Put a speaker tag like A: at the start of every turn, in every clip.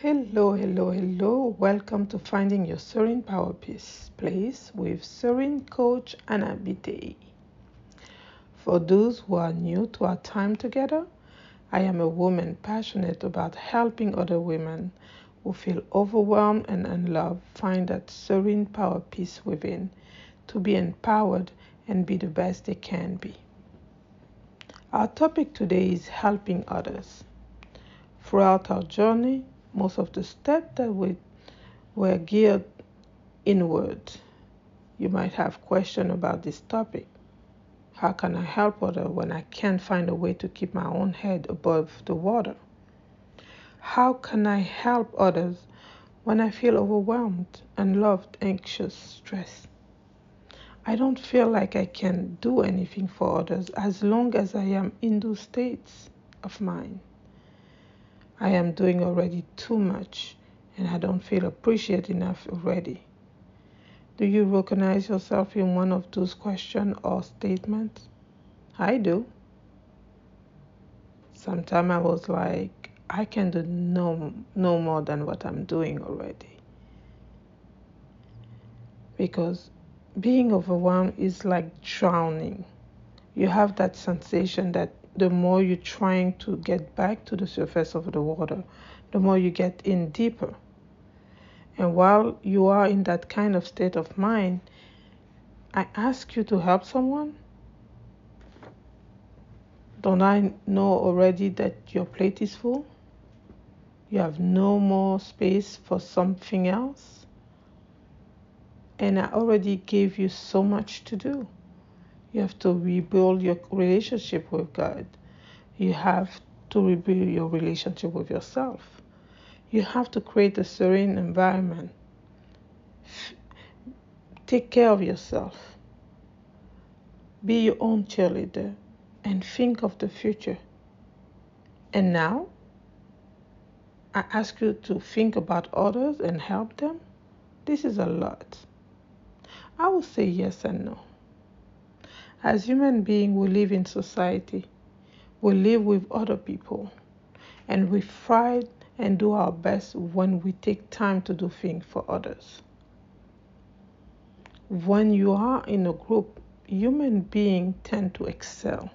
A: Hello, hello, hello. Welcome to Finding Your Serene Power Peace place with Serene Coach Anna Biteye. For those who are new to our time together, I am a woman passionate about helping other women who feel overwhelmed and unloved find that serene power peace within to be empowered and be the best they can be. Our topic today is helping others. Throughout our journey, most of the steps that we were geared inward. You might have question about this topic. How can I help others when I can't find a way to keep my own head above the water? How can I help others when I feel overwhelmed, unloved, anxious, stressed? I don't feel like I can do anything for others as long as I am in those states of mind. I am doing already too much and I don't feel appreciated enough already. Do you recognize yourself in one of those questions or statements? I do. Sometimes I was like, I can do no, no more than what I'm doing already. Because being overwhelmed is like drowning. You have that sensation that the more you're trying to get back to the surface of the water, the more you get in deeper. And while you are in that kind of state of mind, I ask you to help someone. Don't I know already that your plate is full? You have no more space for something else? And I already gave you so much to do. You have to rebuild your relationship with God. You have to rebuild your relationship with yourself. You have to create a serene environment. Take care of yourself. Be your own cheerleader and think of the future. And now, I ask you to think about others and help them. This is a lot. I will say yes and no. As human beings, we live in society. We live with other people. And we thrive and do our best when we take time to do things for others. When you are in a group, human beings tend to excel.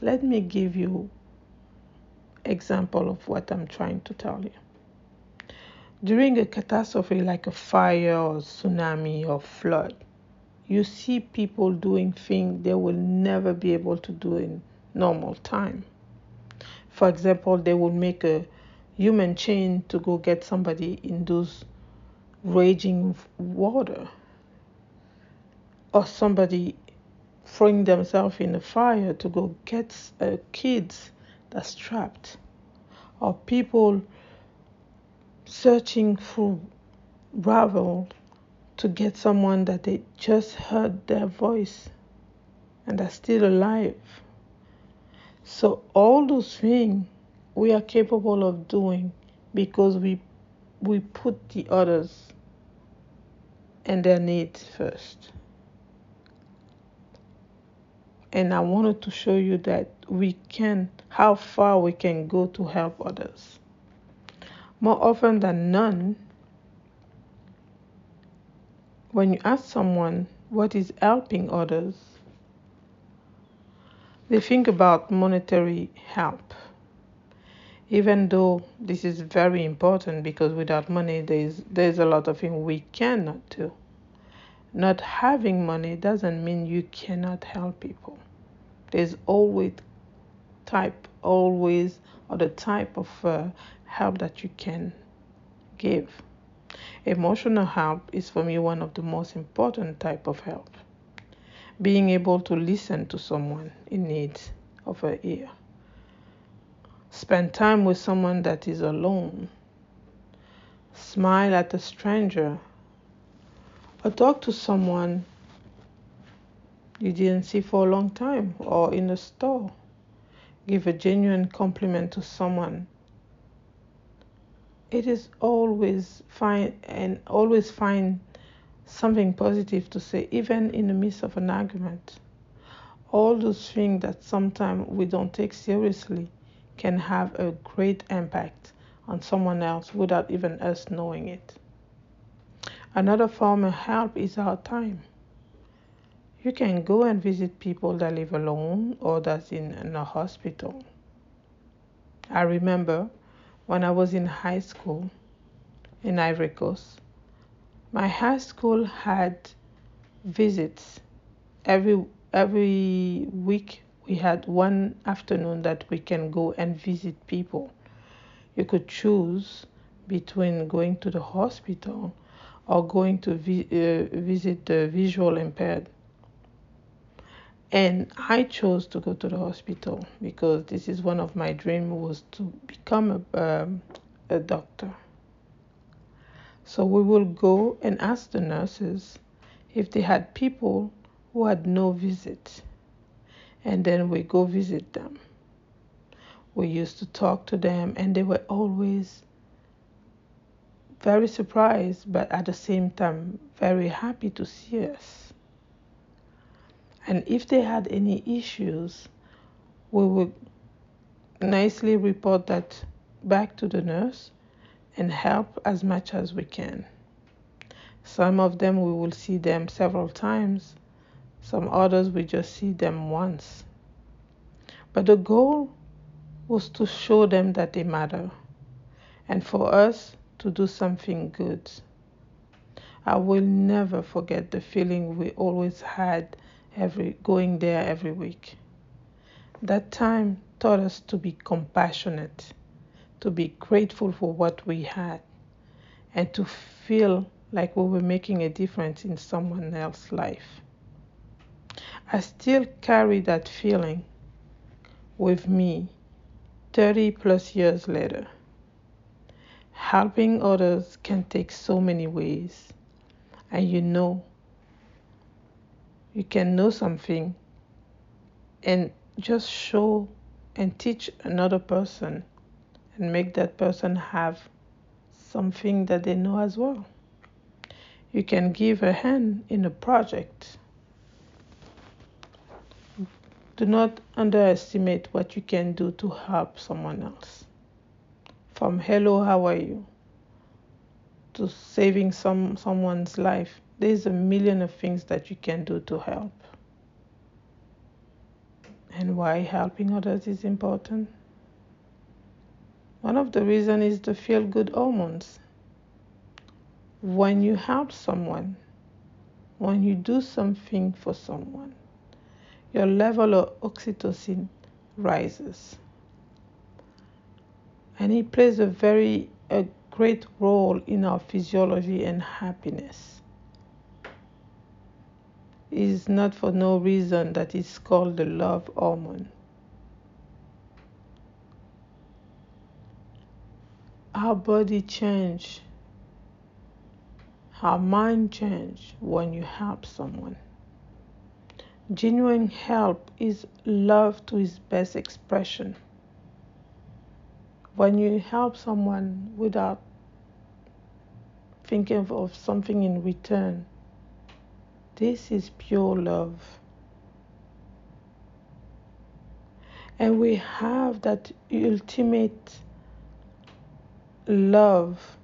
A: Let me give you example of what I'm trying to tell you. During a catastrophe like a fire or tsunami or flood, you see people doing things they will never be able to do in normal time. For example, they will make a human chain to go get somebody in those raging water, or somebody throwing themselves in a fire to go get a uh, kid that's trapped, or people searching through gravel to get someone that they just heard their voice and are still alive. So all those things we are capable of doing because we we put the others and their needs first. And I wanted to show you that we can how far we can go to help others. More often than none, when you ask someone what is helping others, they think about monetary help. Even though this is very important because without money there's there's a lot of things we cannot do. Not having money doesn't mean you cannot help people. There's always type always or the type of uh, help that you can give. Emotional help is for me one of the most important type of help. Being able to listen to someone in need of an ear. Spend time with someone that is alone. Smile at a stranger. Or talk to someone you didn't see for a long time or in a store. Give a genuine compliment to someone it is always fine and always find something positive to say, even in the midst of an argument. All those things that sometimes we don't take seriously can have a great impact on someone else without even us knowing it. Another form of help is our time. You can go and visit people that live alone or that's in, in a hospital. I remember when I was in high school in Ivory Coast, my high school had visits. Every every week we had one afternoon that we can go and visit people. You could choose between going to the hospital or going to vi- uh, visit the visual impaired and i chose to go to the hospital because this is one of my dreams was to become a, um, a doctor. So we will go and ask the nurses if they had people who had no visit. And then we go visit them. We used to talk to them and they were always very surprised but at the same time very happy to see us and if they had any issues, we would nicely report that back to the nurse and help as much as we can. Some of them we will see them several times, some others we just see them once. But the goal was to show them that they matter and for us to do something good. I will never forget the feeling we always had every going there every week. That time taught us to be compassionate, to be grateful for what we had, and to feel like we were making a difference in someone else's life. I still carry that feeling with me 30 plus years later. Helping others can take so many ways, and you know you can know something and just show and teach another person and make that person have something that they know as well. You can give a hand in a project. Do not underestimate what you can do to help someone else. From hello, how are you? to saving some someone's life there's a million of things that you can do to help. And why helping others is important? One of the reasons is the feel good hormones. When you help someone, when you do something for someone, your level of oxytocin rises. And it plays a very a great role in our physiology and happiness is not for no reason that it's called the love hormone. Our body change, our mind change when you help someone. Genuine help is love to its best expression. When you help someone without thinking of something in return, this is pure love. And we have that ultimate love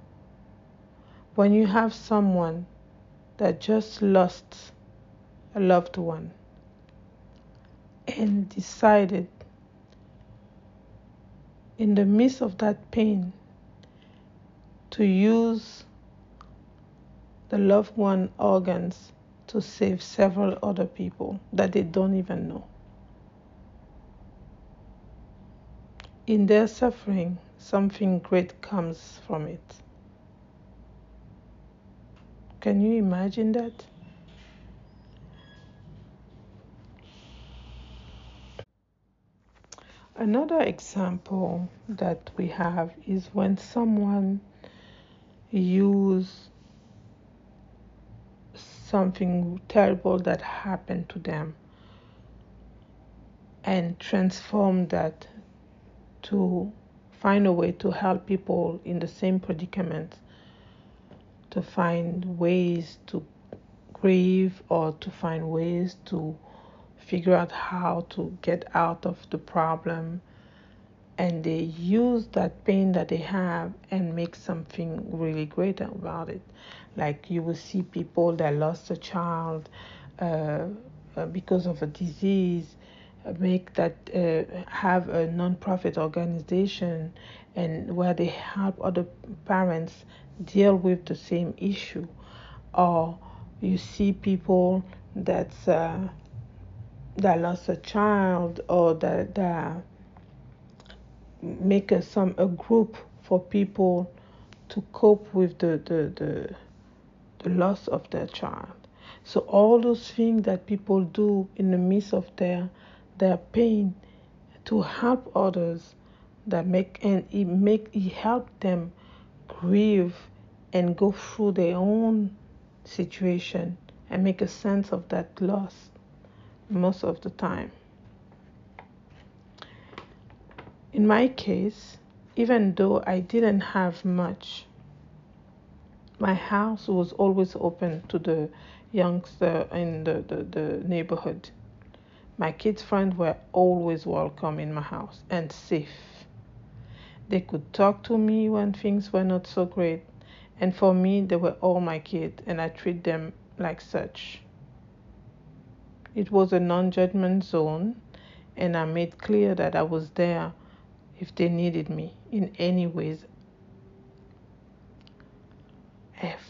A: when you have someone that just lost a loved one and decided in the midst of that pain to use the loved one organs to save several other people that they don't even know. In their suffering, something great comes from it. Can you imagine that? Another example that we have is when someone use something terrible that happened to them and transform that to find a way to help people in the same predicament to find ways to grieve or to find ways to figure out how to get out of the problem and they use that pain that they have and make something really great about it. Like you will see people that lost a child uh, uh, because of a disease, make that uh, have a non-profit organization and where they help other parents deal with the same issue, or you see people that's uh, that lost a child or that that make a, some a group for people to cope with the, the, the, the loss of their child. So all those things that people do in the midst of their their pain to help others that make and it make it help them grieve and go through their own situation and make a sense of that loss most of the time. In my case, even though I didn't have much, my house was always open to the youngster in the, the, the neighborhood. My kids' friends were always welcome in my house and safe. They could talk to me when things were not so great, and for me, they were all my kids, and I treat them like such. It was a non judgment zone, and I made clear that I was there if they needed me in any ways.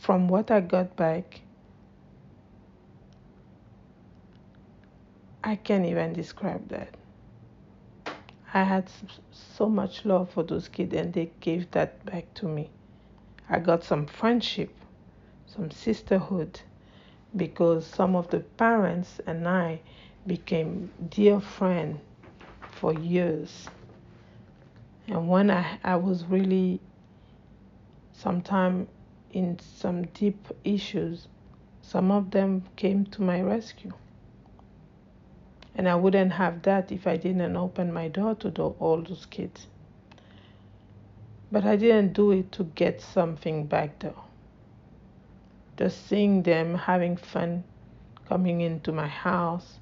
A: From what I got back, I can't even describe that. I had so much love for those kids, and they gave that back to me. I got some friendship, some sisterhood, because some of the parents and I became dear friends for years. And when I, I was really sometime in some deep issues, some of them came to my rescue. And I wouldn't have that if I didn't open my door to all those kids. But I didn't do it to get something back though. Just seeing them having fun coming into my house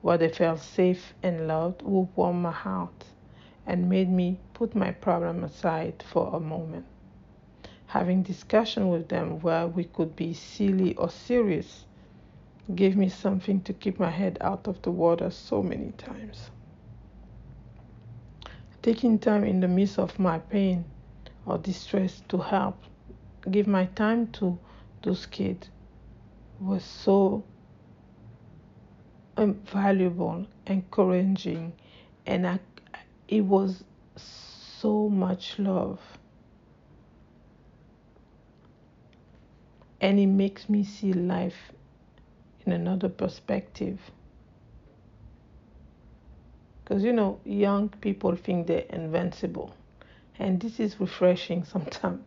A: where they felt safe and loved would warm my heart and made me put my problem aside for a moment. Having discussion with them where we could be silly or serious gave me something to keep my head out of the water so many times. Taking time in the midst of my pain or distress to help, give my time to those kids was so um, valuable, encouraging, and I it was so much love. And it makes me see life in another perspective. Because, you know, young people think they're invincible. And this is refreshing sometimes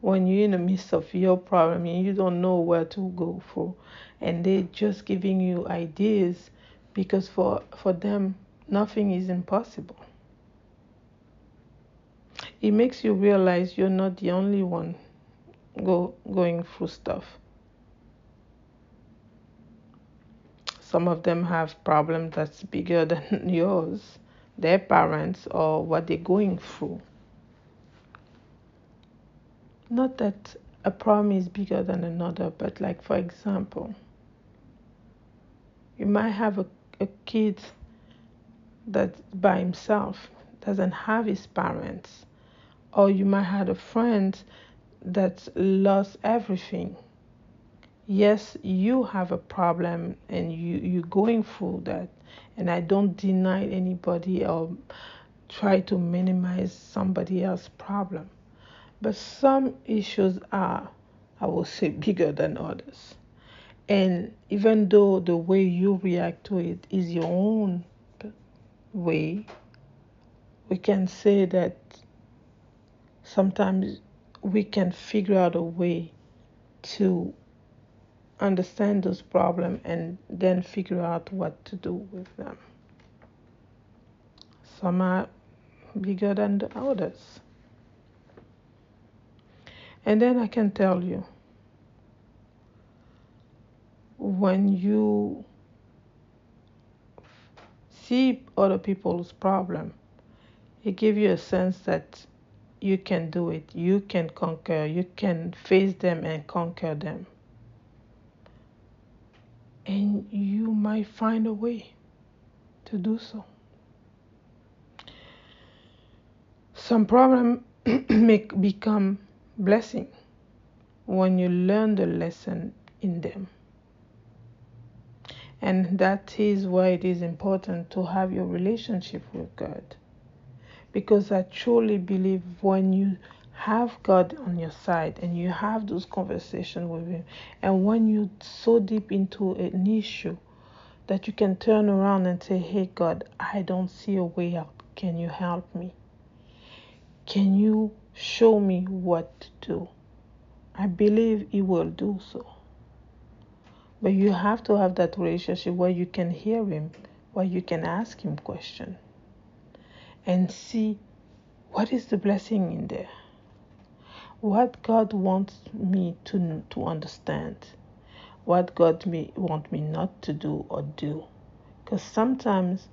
A: when you're in the midst of your problem and you don't know where to go for. And they're just giving you ideas because for, for them, nothing is impossible it makes you realize you're not the only one go going through stuff. Some of them have problems that's bigger than yours, their parents or what they're going through. Not that a problem is bigger than another, but like for example, you might have a, a kid that by himself doesn't have his parents or you might have a friend that lost everything. Yes you have a problem and you you're going through that. And i don't deny anybody or try to minimize somebody else's problem. But some issues are i will say bigger than others. And even though the way you react to it is your own way we can say that sometimes we can figure out a way to understand those problems and then figure out what to do with them. Some are bigger than the others. And then I can tell you when you see other people's problem It gives you a sense that you can do it, you can conquer, you can face them and conquer them. And you might find a way to do so. Some problem may become blessing when you learn the lesson in them. And that is why it is important to have your relationship with God. Because I truly believe when you have God on your side and you have those conversations with Him, and when you're so deep into an issue that you can turn around and say, Hey, God, I don't see a way out. Can you help me? Can you show me what to do? I believe He will do so. But you have to have that relationship where you can hear Him, where you can ask Him questions and see what is the blessing in there. What God wants me to, to understand. What God may want me not to do or do. Because sometimes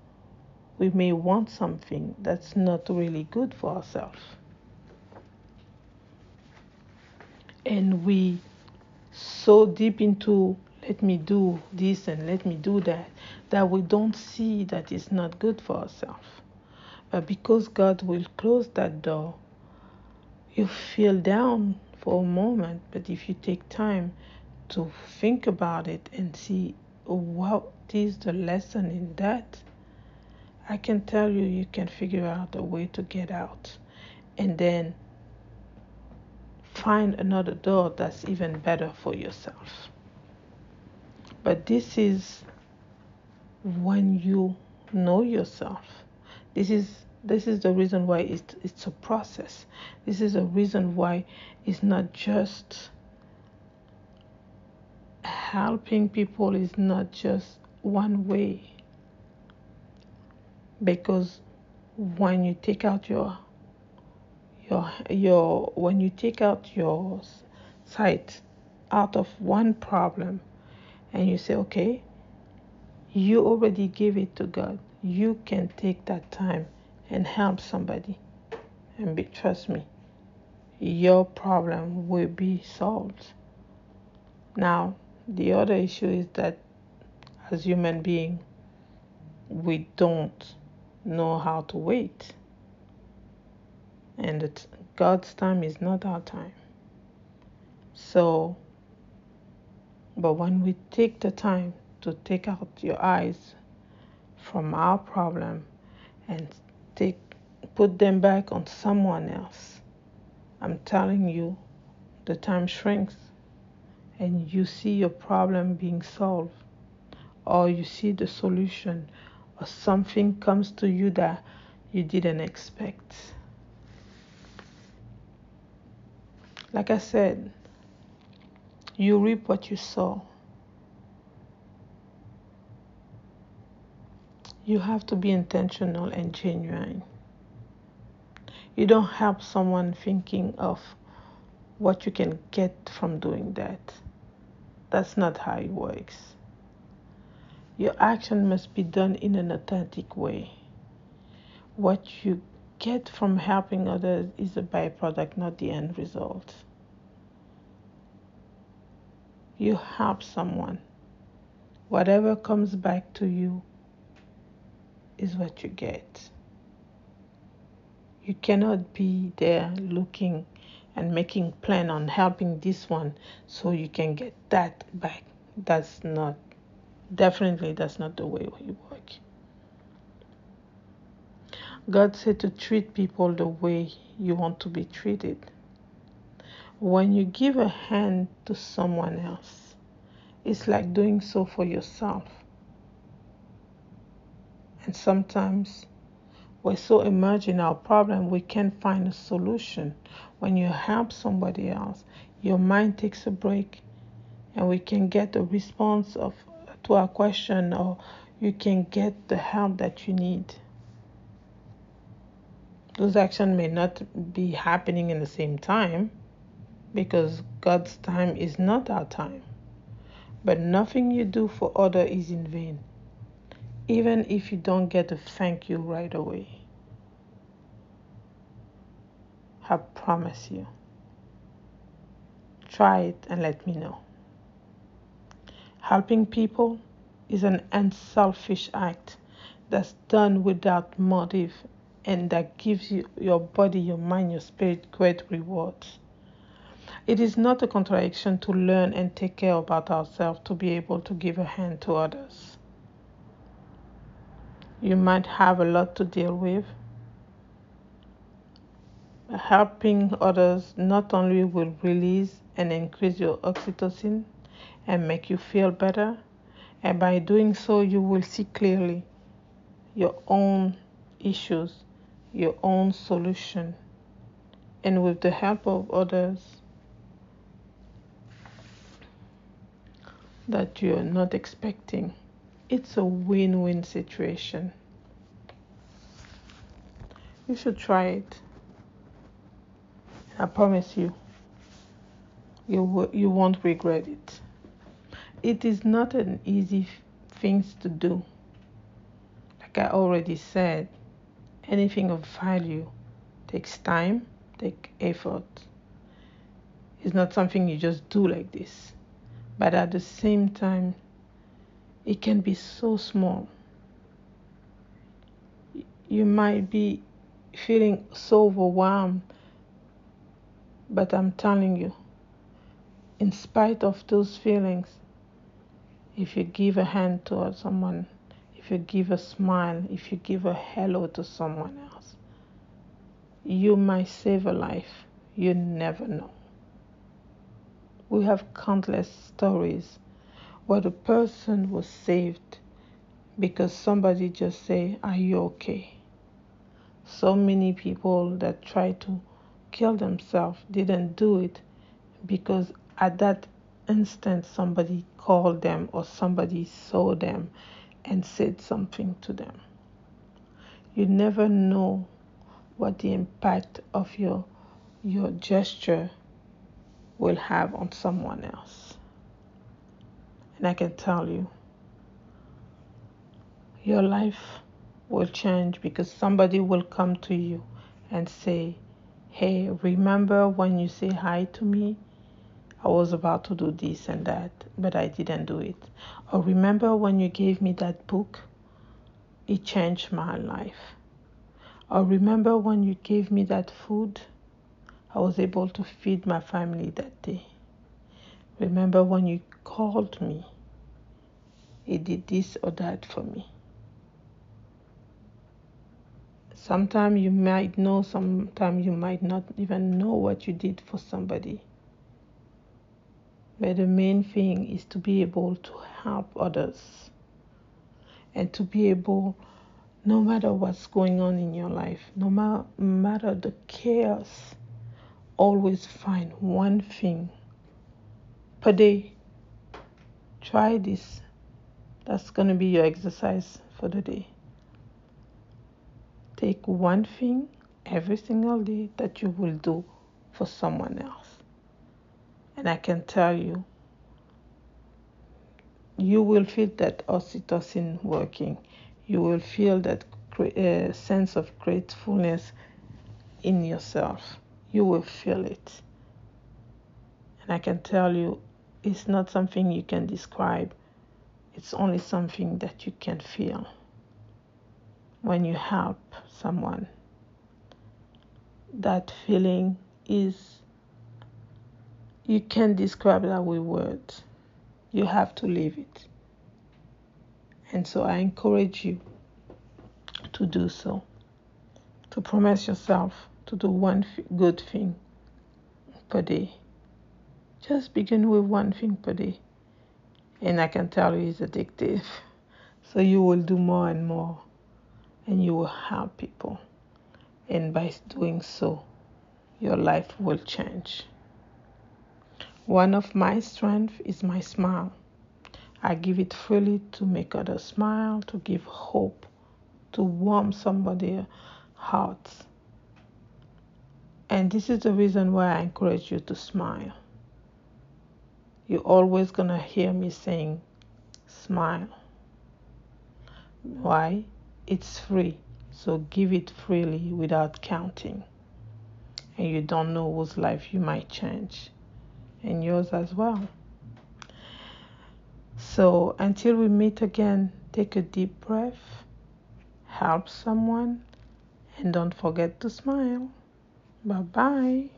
A: we may want something that's not really good for ourselves. And we so deep into let me do this and let me do that that we don't see that it's not good for ourselves. But because God will close that door, you feel down for a moment. But if you take time to think about it and see oh, what is the lesson in that, I can tell you, you can figure out a way to get out. And then find another door that's even better for yourself. But this is when you know yourself. This is this is the reason why it's it's a process. This is a reason why it's not just helping people is not just one way. Because when you take out your your your when you take out your sight out of one problem and you say, okay, you already gave it to God. You can take that time and help somebody. And be, trust me, your problem will be solved. Now, the other issue is that as human beings, we don't know how to wait. And God's time is not our time. So but when we take the time to take out your eyes from our problem and take put them back on someone else, I'm telling you, the time shrinks and you see your problem being solved or you see the solution or something comes to you that you didn't expect. Like I said, you reap what you sow. You have to be intentional and genuine. You don't help someone thinking of what you can get from doing that. That's not how it works. Your action must be done in an authentic way. What you get from helping others is a byproduct, not the end result you help someone, whatever comes back to you is what you get. You cannot be there looking and making plan on helping this one so you can get that back. That's not definitely that's not the way we work. God said to treat people the way you want to be treated when you give a hand to someone else, it's like doing so for yourself. And sometimes we're so immersed in our problem, we can't find a solution. When you help somebody else, your mind takes a break and we can get a response of to our question or you can get the help that you need. Those actions may not be happening in the same time, because God's time is not our time. But nothing you do for other is in vain, even if you don't get a thank you right away. I promise you. Try it and let me know. Helping people is an unselfish act that's done without motive and that gives you your body, your mind, your spirit great rewards. It is not a contradiction to learn and take care about ourselves to be able to give a hand to others. You might have a lot to deal with. Helping others not only will release and increase your oxytocin and make you feel better, and by doing so, you will see clearly your own issues, your own solution, and with the help of others that you are not expecting. It's a win win situation. You should try it. I promise you, you, you won't regret it. It is not an easy thing to do. Like I already said, anything of value takes time, takes effort. It's not something you just do like this. But at the same time, it can be so small. You might be feeling so overwhelmed, but I'm telling you, in spite of those feelings, if you give a hand to someone, if you give a smile, if you give a hello to someone else, you might save a life. You never know. We have countless stories where the person was saved because somebody just say, "Are you okay?" So many people that try to kill themselves didn't do it because at that instant somebody called them or somebody saw them and said something to them. You never know what the impact of your your gesture will have on someone else. And I can tell you, your life will change because somebody will come to you and say, Hey, remember when you say hi to me? I was about to do this and that, but I didn't do it. Or remember when you gave me that book? It changed my life. Or remember when you gave me that food? I was able to feed my family that day. Remember when you called me? It did this or that for me. Sometimes you might know, sometimes you might not even know what you did for somebody. But the main thing is to be able to help others and to be able, no matter what's going on in your life, no matter the chaos, always find one thing per day. Try this. That's going to be your exercise for the day. Take one thing every single day that you will do for someone else. And I can tell you, you will feel that oxytocin working. You will feel that uh, sense of gratefulness in yourself you will feel it. And I can tell you, it's not something you can describe, it's only something that you can feel when you help someone. That feeling is, you can't describe that with words. You have to live it. And so I encourage you to do so, to promise yourself to do one good thing per day. Just begin with one thing per day. And I can tell you it's addictive. So you will do more and more. And you will help people. And by doing so, your life will change. One of my strengths is my smile. I give it freely to make others smile, to give hope, to warm somebody's heart and this is the reason why I encourage you to smile. You're always going to hear me saying, smile. Why? It's free. So give it freely without counting. and you don't know whose life you might change, and yours as well. So until we meet again, take a deep breath, help someone, and don't forget to smile. Bye bye.